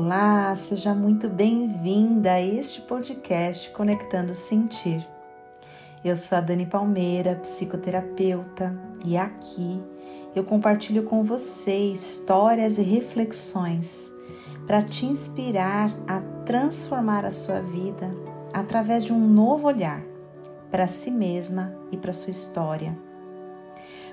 Olá, seja muito bem-vinda a este podcast Conectando Sentir. Eu sou a Dani Palmeira, psicoterapeuta, e aqui eu compartilho com você histórias e reflexões para te inspirar a transformar a sua vida através de um novo olhar para si mesma e para sua história.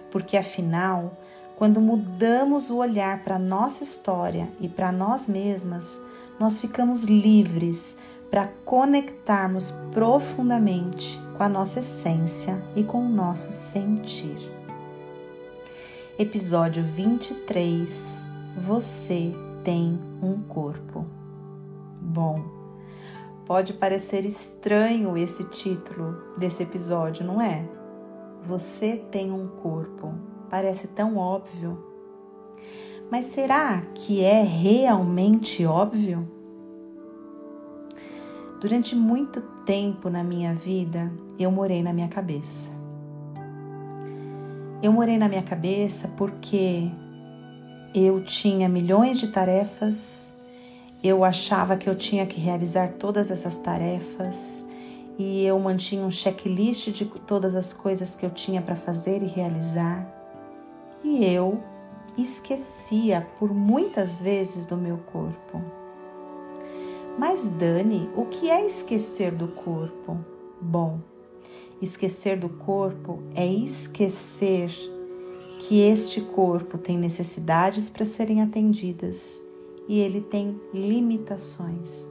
Porque afinal, quando mudamos o olhar para nossa história e para nós mesmas, nós ficamos livres para conectarmos profundamente com a nossa essência e com o nosso sentir. Episódio 23 Você tem um corpo. Bom, pode parecer estranho esse título desse episódio, não é? Você tem um corpo Parece tão óbvio. Mas será que é realmente óbvio? Durante muito tempo na minha vida, eu morei na minha cabeça. Eu morei na minha cabeça porque eu tinha milhões de tarefas, eu achava que eu tinha que realizar todas essas tarefas e eu mantinha um checklist de todas as coisas que eu tinha para fazer e realizar e eu esquecia por muitas vezes do meu corpo. Mas, Dani, o que é esquecer do corpo? Bom, esquecer do corpo é esquecer que este corpo tem necessidades para serem atendidas e ele tem limitações.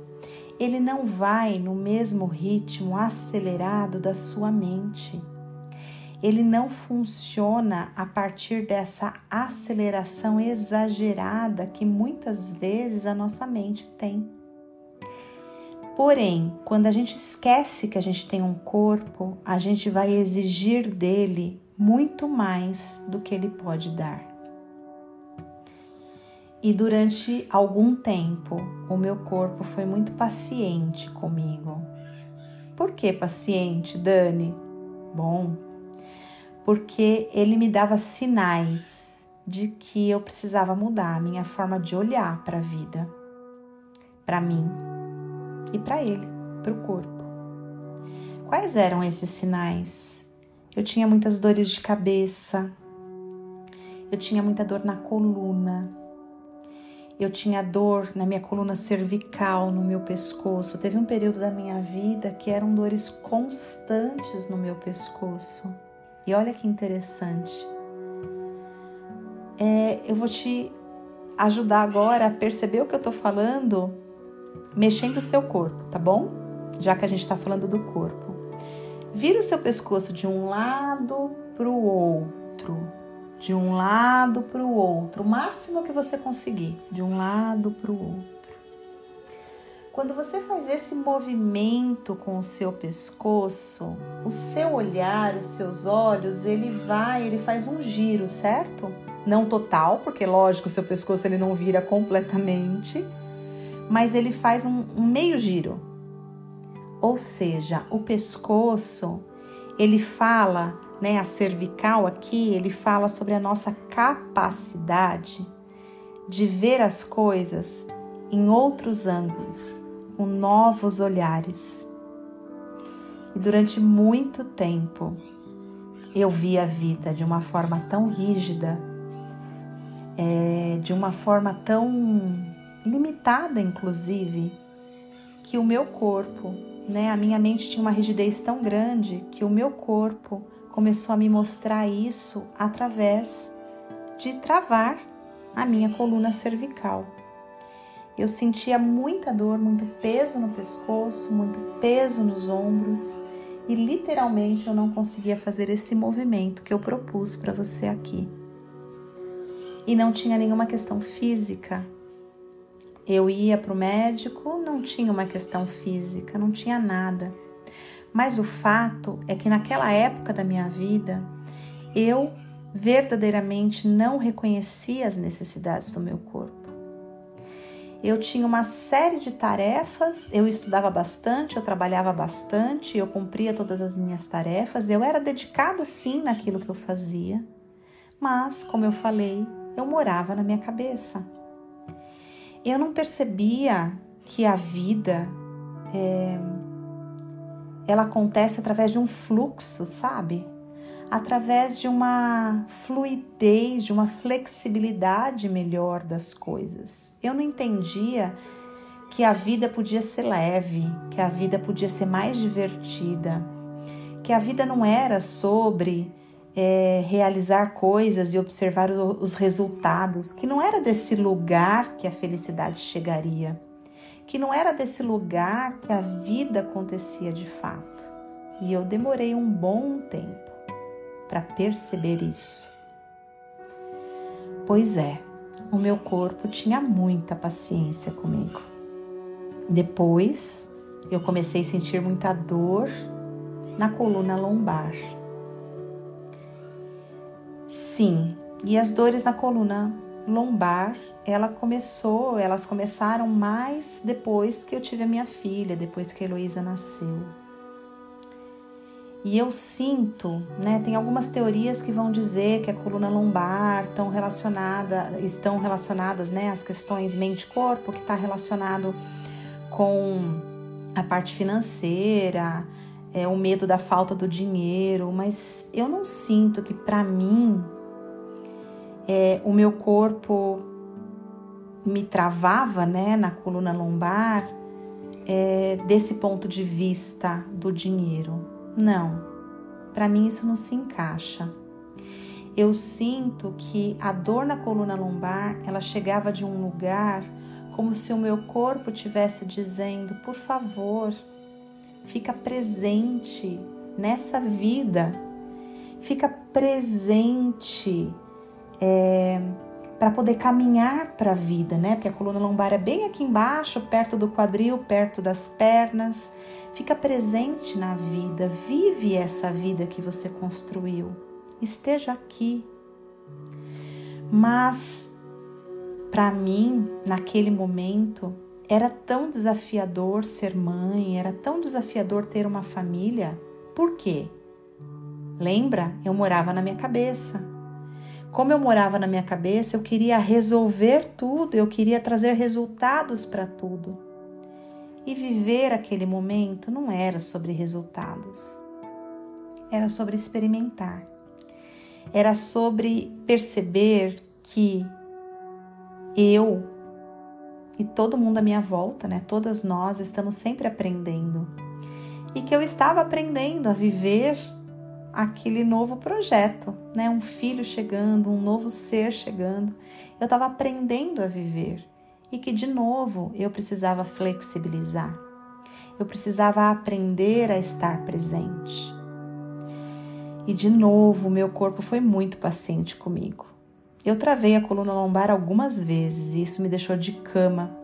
Ele não vai no mesmo ritmo acelerado da sua mente ele não funciona a partir dessa aceleração exagerada que muitas vezes a nossa mente tem. Porém, quando a gente esquece que a gente tem um corpo, a gente vai exigir dele muito mais do que ele pode dar. E durante algum tempo, o meu corpo foi muito paciente comigo. Por que paciente, Dani? Bom, porque ele me dava sinais de que eu precisava mudar a minha forma de olhar para a vida, para mim e para ele, para o corpo. Quais eram esses sinais? Eu tinha muitas dores de cabeça, eu tinha muita dor na coluna, eu tinha dor na minha coluna cervical, no meu pescoço. Teve um período da minha vida que eram dores constantes no meu pescoço. E olha que interessante. É, eu vou te ajudar agora a perceber o que eu tô falando, mexendo o seu corpo, tá bom? Já que a gente tá falando do corpo. Vira o seu pescoço de um lado para o outro, de um lado para o outro, o máximo que você conseguir, de um lado para o outro. Quando você faz esse movimento com o seu pescoço, o seu olhar, os seus olhos, ele vai, ele faz um giro, certo? Não total, porque lógico, o seu pescoço ele não vira completamente, mas ele faz um, um meio giro. Ou seja, o pescoço, ele fala, né, a cervical aqui, ele fala sobre a nossa capacidade de ver as coisas em outros ângulos com novos olhares. E durante muito tempo eu vi a vida de uma forma tão rígida, é, de uma forma tão limitada, inclusive, que o meu corpo, né, a minha mente tinha uma rigidez tão grande que o meu corpo começou a me mostrar isso através de travar a minha coluna cervical. Eu sentia muita dor, muito peso no pescoço, muito peso nos ombros e literalmente eu não conseguia fazer esse movimento que eu propus para você aqui. E não tinha nenhuma questão física. Eu ia para o médico, não tinha uma questão física, não tinha nada. Mas o fato é que naquela época da minha vida, eu verdadeiramente não reconhecia as necessidades do meu corpo eu tinha uma série de tarefas, eu estudava bastante, eu trabalhava bastante, eu cumpria todas as minhas tarefas, eu era dedicada sim naquilo que eu fazia, mas, como eu falei, eu morava na minha cabeça. eu não percebia que a vida é, ela acontece através de um fluxo, sabe? Através de uma fluidez, de uma flexibilidade melhor das coisas. Eu não entendia que a vida podia ser leve, que a vida podia ser mais divertida, que a vida não era sobre é, realizar coisas e observar os resultados, que não era desse lugar que a felicidade chegaria, que não era desse lugar que a vida acontecia de fato. E eu demorei um bom tempo para perceber isso. Pois é, o meu corpo tinha muita paciência comigo. Depois, eu comecei a sentir muita dor na coluna lombar Sim, e as dores na coluna lombar, ela começou, elas começaram mais depois que eu tive a minha filha, depois que a Heloísa nasceu. E eu sinto, né, tem algumas teorias que vão dizer que a coluna lombar estão relacionada, estão relacionadas, né, às questões mente-corpo, que está relacionado com a parte financeira, é, o medo da falta do dinheiro, mas eu não sinto que para mim é, o meu corpo me travava né, na coluna lombar é, desse ponto de vista do dinheiro. Não, para mim isso não se encaixa. Eu sinto que a dor na coluna lombar ela chegava de um lugar como se o meu corpo tivesse dizendo: por favor, fica presente nessa vida, fica presente é, para poder caminhar para a vida, né? Porque a coluna lombar é bem aqui embaixo, perto do quadril, perto das pernas. Fica presente na vida, vive essa vida que você construiu. Esteja aqui. Mas para mim, naquele momento, era tão desafiador ser mãe, era tão desafiador ter uma família. Por quê? Lembra? Eu morava na minha cabeça. Como eu morava na minha cabeça, eu queria resolver tudo, eu queria trazer resultados para tudo. E viver aquele momento não era sobre resultados, era sobre experimentar, era sobre perceber que eu e todo mundo à minha volta, né? Todas nós estamos sempre aprendendo. E que eu estava aprendendo a viver aquele novo projeto, né? Um filho chegando, um novo ser chegando. Eu estava aprendendo a viver e que de novo eu precisava flexibilizar. Eu precisava aprender a estar presente. E de novo, meu corpo foi muito paciente comigo. Eu travei a coluna lombar algumas vezes e isso me deixou de cama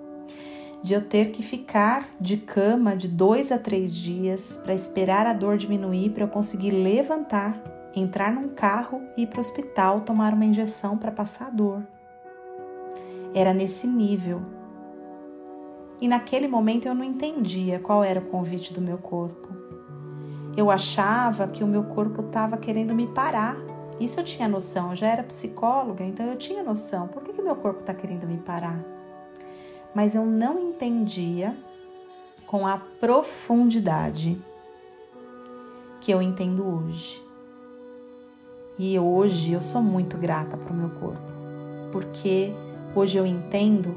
de eu ter que ficar de cama de dois a três dias para esperar a dor diminuir para eu conseguir levantar, entrar num carro e ir para o hospital tomar uma injeção para passar a dor. Era nesse nível. E naquele momento eu não entendia qual era o convite do meu corpo. Eu achava que o meu corpo estava querendo me parar. Isso eu tinha noção, eu já era psicóloga, então eu tinha noção. Por que, que meu corpo está querendo me parar? Mas eu não entendia com a profundidade que eu entendo hoje. E hoje eu sou muito grata para o meu corpo, porque hoje eu entendo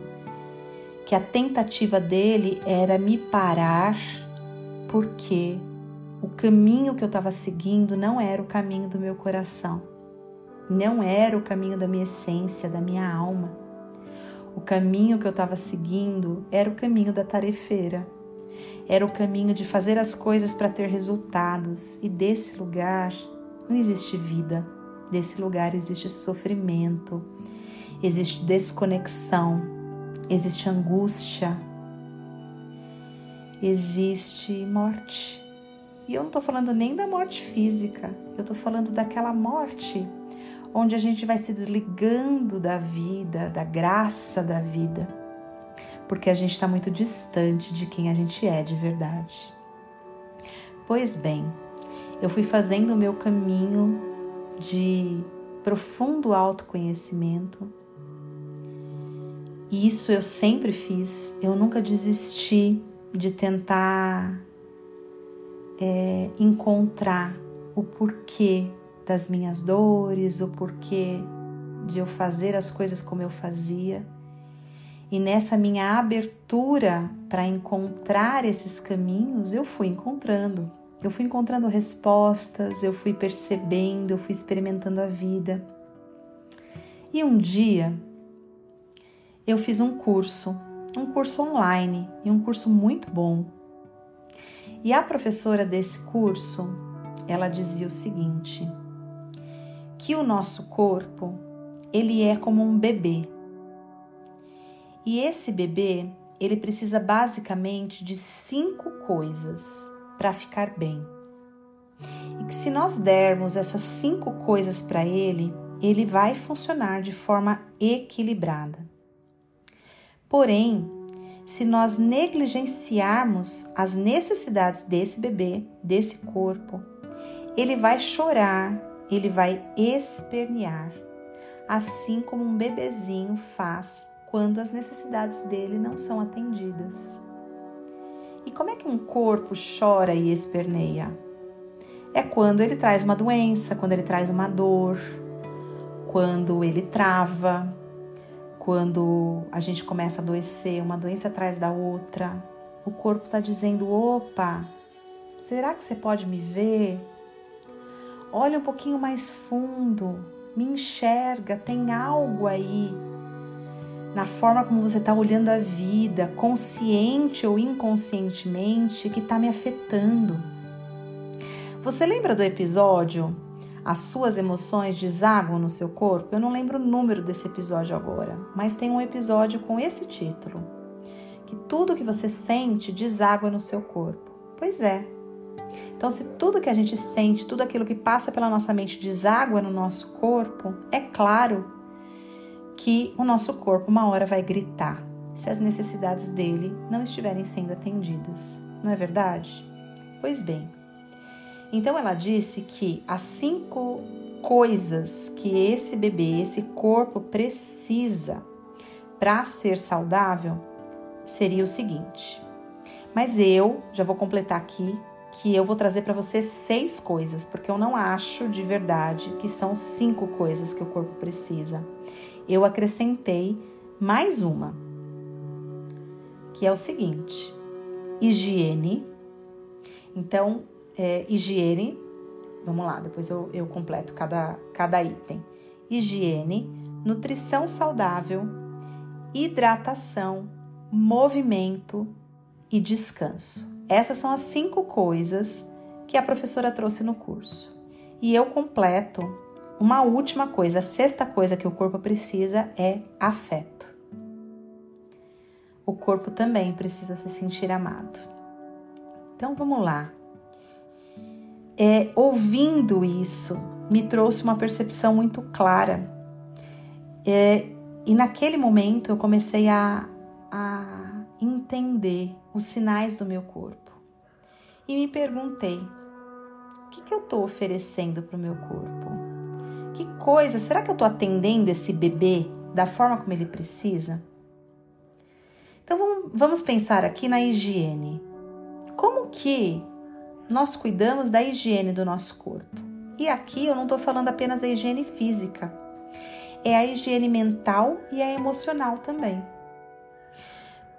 que a tentativa dele era me parar, porque o caminho que eu estava seguindo não era o caminho do meu coração, não era o caminho da minha essência, da minha alma. O caminho que eu estava seguindo era o caminho da tarefeira. Era o caminho de fazer as coisas para ter resultados, e desse lugar não existe vida. Desse lugar existe sofrimento, existe desconexão, existe angústia, existe morte. E eu não estou falando nem da morte física, eu estou falando daquela morte onde a gente vai se desligando da vida, da graça da vida, porque a gente está muito distante de quem a gente é de verdade. Pois bem, eu fui fazendo o meu caminho de profundo autoconhecimento. E isso eu sempre fiz, eu nunca desisti de tentar é, encontrar o porquê das minhas dores, o porquê de eu fazer as coisas como eu fazia. E nessa minha abertura para encontrar esses caminhos, eu fui encontrando. Eu fui encontrando respostas, eu fui percebendo, eu fui experimentando a vida. E um dia eu fiz um curso, um curso online e um curso muito bom. E a professora desse curso, ela dizia o seguinte: que o nosso corpo, ele é como um bebê. E esse bebê, ele precisa basicamente de cinco coisas para ficar bem. E que se nós dermos essas cinco coisas para ele, ele vai funcionar de forma equilibrada. Porém, se nós negligenciarmos as necessidades desse bebê, desse corpo, ele vai chorar, ele vai espernear, assim como um bebezinho faz quando as necessidades dele não são atendidas. E como é que um corpo chora e esperneia? É quando ele traz uma doença, quando ele traz uma dor, quando ele trava, quando a gente começa a adoecer, uma doença atrás da outra. O corpo está dizendo: opa, será que você pode me ver? Olha um pouquinho mais fundo, me enxerga, tem algo aí na forma como você está olhando a vida, consciente ou inconscientemente, que está me afetando. Você lembra do episódio As suas emoções desaguam no seu corpo? Eu não lembro o número desse episódio agora, mas tem um episódio com esse título: Que tudo que você sente deságua no seu corpo. Pois é. Então, se tudo que a gente sente, tudo aquilo que passa pela nossa mente deságua no nosso corpo, é claro que o nosso corpo uma hora vai gritar se as necessidades dele não estiverem sendo atendidas. Não é verdade? Pois bem. Então ela disse que as cinco coisas que esse bebê, esse corpo precisa para ser saudável seria o seguinte. Mas eu já vou completar aqui que eu vou trazer para você seis coisas, porque eu não acho de verdade que são cinco coisas que o corpo precisa eu acrescentei mais uma, que é o seguinte: higiene. Então, é, higiene, vamos lá, depois eu, eu completo cada, cada item. Higiene, nutrição saudável, hidratação, movimento e descanso. Essas são as cinco coisas que a professora trouxe no curso. E eu completo uma última coisa, a sexta coisa que o corpo precisa é afeto. O corpo também precisa se sentir amado. Então vamos lá. É, ouvindo isso, me trouxe uma percepção muito clara. É, e naquele momento eu comecei a, a entender os sinais do meu corpo. E me perguntei: o que, que eu estou oferecendo para o meu corpo? Que coisa, será que eu estou atendendo esse bebê da forma como ele precisa? Então vamos pensar aqui na higiene. Como que nós cuidamos da higiene do nosso corpo? E aqui eu não estou falando apenas da higiene física, é a higiene mental e a emocional também.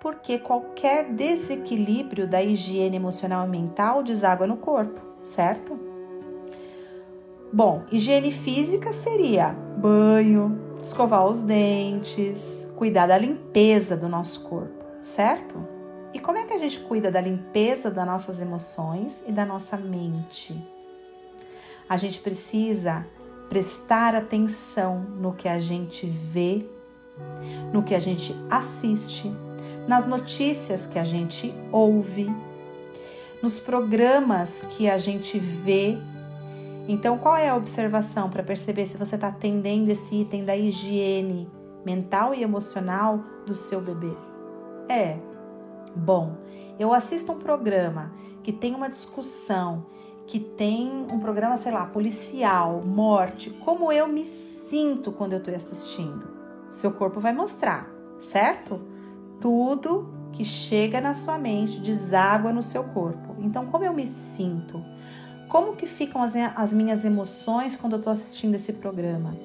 Porque qualquer desequilíbrio da higiene emocional e mental deságua no corpo, certo? Bom, higiene física seria banho, escovar os dentes, cuidar da limpeza do nosso corpo, certo? E como é que a gente cuida da limpeza das nossas emoções e da nossa mente? A gente precisa prestar atenção no que a gente vê, no que a gente assiste, nas notícias que a gente ouve, nos programas que a gente vê então, qual é a observação para perceber se você está atendendo esse item da higiene mental e emocional do seu bebê? É, bom, eu assisto um programa que tem uma discussão, que tem um programa, sei lá, policial, morte, como eu me sinto quando eu estou assistindo? Seu corpo vai mostrar certo? Tudo que chega na sua mente deságua no seu corpo. Então, como eu me sinto? Como que ficam as, as minhas emoções quando eu estou assistindo esse programa?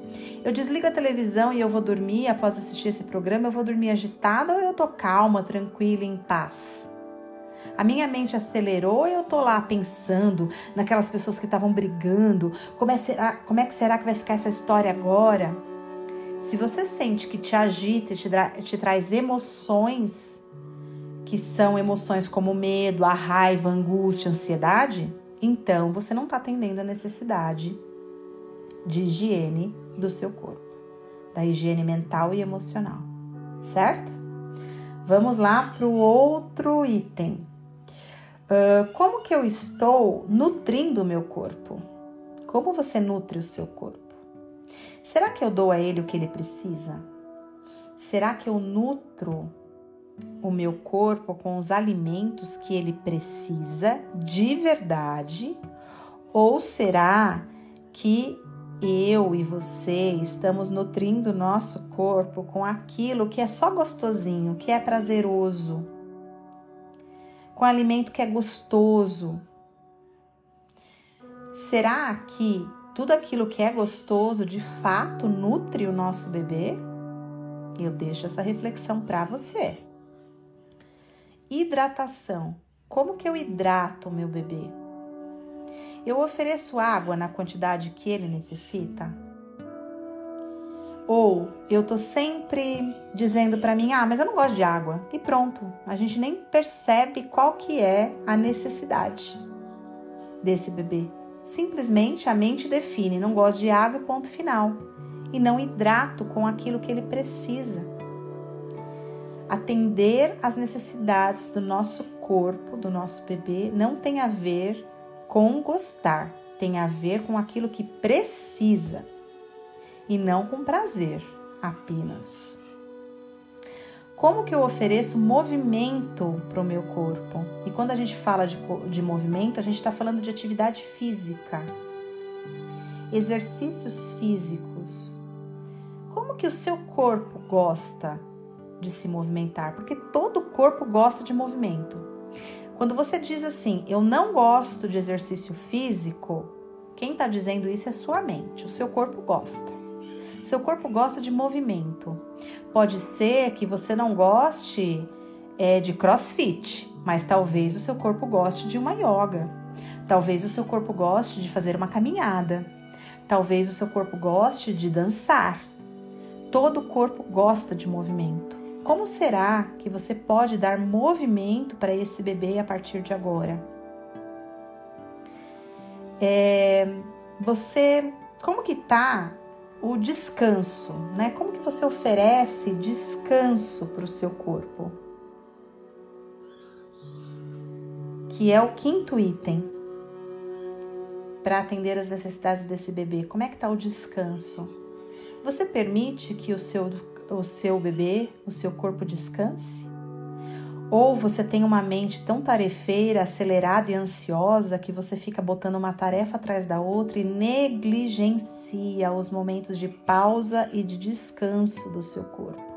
Eu desligo a televisão e eu vou dormir após assistir esse programa, eu vou dormir agitada ou eu tô calma, tranquila, em paz? A minha mente acelerou e eu tô lá pensando naquelas pessoas que estavam brigando. Como é, será, como é que será que vai ficar essa história agora? Se você sente que te agita te, te traz emoções, que são emoções como medo, a raiva, a angústia, a ansiedade, então você não está atendendo a necessidade de higiene do seu corpo, da higiene mental e emocional, certo? Vamos lá para o outro item. Uh, como que eu estou nutrindo o meu corpo? Como você nutre o seu corpo? Será que eu dou a ele o que ele precisa? Será que eu nutro o meu corpo com os alimentos que ele precisa de verdade? Ou será que eu e você estamos nutrindo nosso corpo com aquilo que é só gostosinho, que é prazeroso, com alimento que é gostoso? Será que tudo aquilo que é gostoso de fato nutre o nosso bebê? Eu deixo essa reflexão para você. Hidratação. Como que eu hidrato o meu bebê? Eu ofereço água na quantidade que ele necessita? Ou eu tô sempre dizendo para mim: "Ah, mas eu não gosto de água". E pronto, a gente nem percebe qual que é a necessidade desse bebê. Simplesmente a mente define: não gosto de água, ponto final. E não hidrato com aquilo que ele precisa atender às necessidades do nosso corpo, do nosso bebê, não tem a ver com gostar, tem a ver com aquilo que precisa e não com prazer apenas. Como que eu ofereço movimento para o meu corpo? E quando a gente fala de, de movimento, a gente está falando de atividade física, exercícios físicos. Como que o seu corpo gosta de se movimentar, porque todo corpo gosta de movimento. Quando você diz assim, eu não gosto de exercício físico, quem está dizendo isso é sua mente, o seu corpo gosta. Seu corpo gosta de movimento. Pode ser que você não goste é, de crossfit, mas talvez o seu corpo goste de uma yoga. Talvez o seu corpo goste de fazer uma caminhada. Talvez o seu corpo goste de dançar. Todo corpo gosta de movimento. Como será que você pode dar movimento para esse bebê a partir de agora? É, você, como que tá o descanso, né? Como que você oferece descanso para o seu corpo? Que é o quinto item para atender as necessidades desse bebê. Como é que tá o descanso? Você permite que o seu o seu bebê, o seu corpo descanse? Ou você tem uma mente tão tarefeira, acelerada e ansiosa que você fica botando uma tarefa atrás da outra e negligencia os momentos de pausa e de descanso do seu corpo?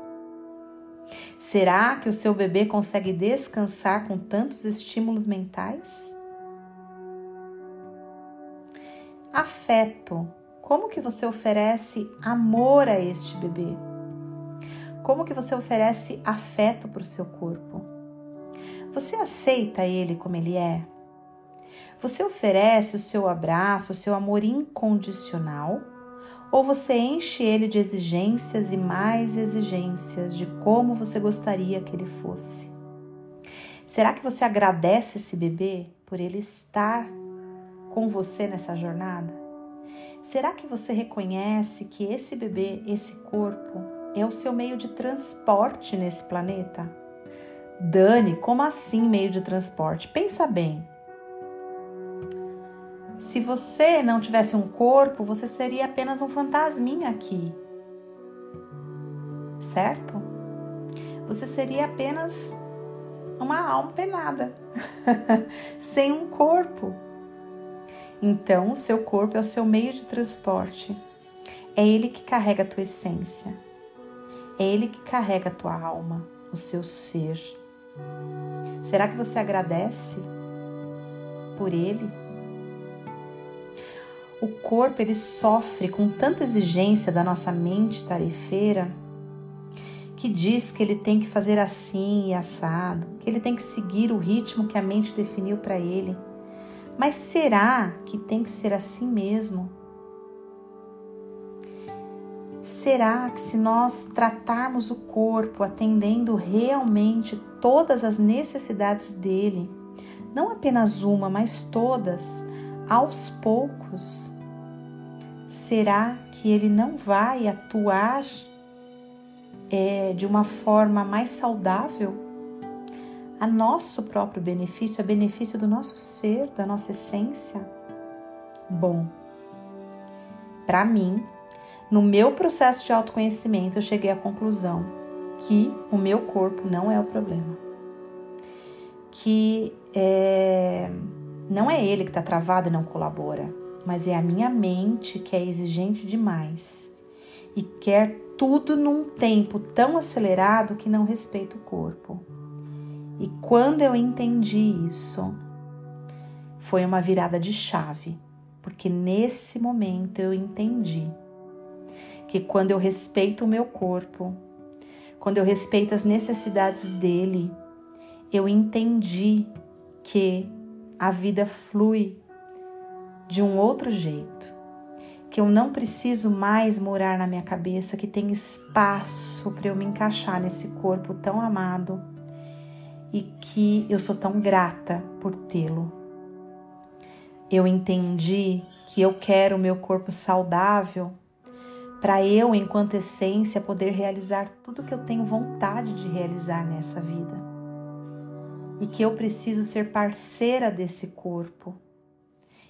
Será que o seu bebê consegue descansar com tantos estímulos mentais? Afeto. Como que você oferece amor a este bebê? Como que você oferece afeto para o seu corpo? Você aceita ele como ele é? Você oferece o seu abraço, o seu amor incondicional? Ou você enche ele de exigências e mais exigências de como você gostaria que ele fosse? Será que você agradece esse bebê por ele estar com você nessa jornada? Será que você reconhece que esse bebê, esse corpo, é o seu meio de transporte nesse planeta? Dani, como assim meio de transporte? Pensa bem. Se você não tivesse um corpo, você seria apenas um fantasminha aqui. Certo? Você seria apenas uma alma penada, sem um corpo. Então, o seu corpo é o seu meio de transporte. É ele que carrega a tua essência. É Ele que carrega a tua alma, o seu ser. Será que você agradece por Ele? O corpo ele sofre com tanta exigência da nossa mente tarefeira que diz que ele tem que fazer assim e assado, que ele tem que seguir o ritmo que a mente definiu para ele. Mas será que tem que ser assim mesmo? Será que se nós tratarmos o corpo atendendo realmente todas as necessidades dele, não apenas uma, mas todas, aos poucos, será que ele não vai atuar é, de uma forma mais saudável a nosso próprio benefício, a benefício do nosso ser, da nossa essência? Bom, para mim, no meu processo de autoconhecimento, eu cheguei à conclusão que o meu corpo não é o problema. Que é, não é ele que está travado e não colabora, mas é a minha mente que é exigente demais e quer tudo num tempo tão acelerado que não respeita o corpo. E quando eu entendi isso, foi uma virada de chave, porque nesse momento eu entendi que quando eu respeito o meu corpo, quando eu respeito as necessidades dele, eu entendi que a vida flui de um outro jeito que eu não preciso mais morar na minha cabeça, que tem espaço para eu me encaixar nesse corpo tão amado e que eu sou tão grata por tê-lo. Eu entendi que eu quero o meu corpo saudável para eu, enquanto essência, poder realizar tudo que eu tenho vontade de realizar nessa vida. E que eu preciso ser parceira desse corpo.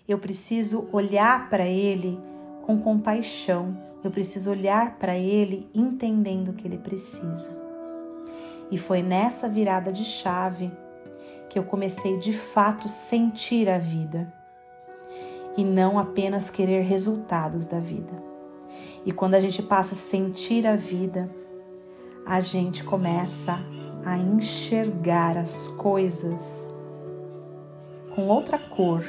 Eu preciso olhar para ele com compaixão. Eu preciso olhar para ele entendendo o que ele precisa. E foi nessa virada de chave que eu comecei de fato sentir a vida e não apenas querer resultados da vida. E quando a gente passa a sentir a vida, a gente começa a enxergar as coisas com outra cor,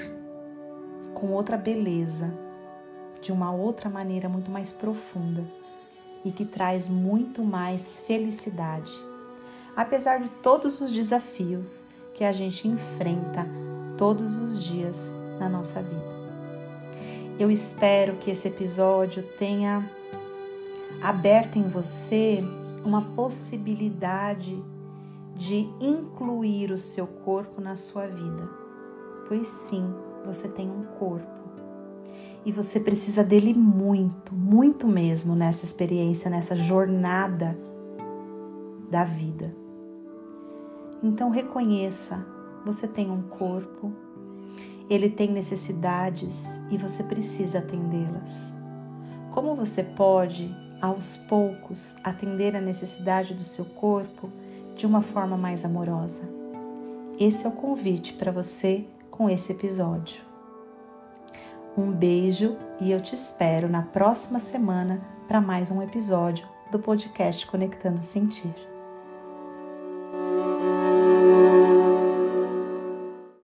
com outra beleza de uma outra maneira muito mais profunda e que traz muito mais felicidade, apesar de todos os desafios que a gente enfrenta todos os dias na nossa vida. Eu espero que esse episódio tenha aberto em você uma possibilidade de incluir o seu corpo na sua vida, pois sim, você tem um corpo e você precisa dele muito, muito mesmo nessa experiência, nessa jornada da vida. Então reconheça, você tem um corpo, ele tem necessidades e você precisa atendê-las. Como você pode, aos poucos, atender a necessidade do seu corpo de uma forma mais amorosa? Esse é o convite para você com esse episódio. Um beijo e eu te espero na próxima semana para mais um episódio do podcast Conectando Sentir.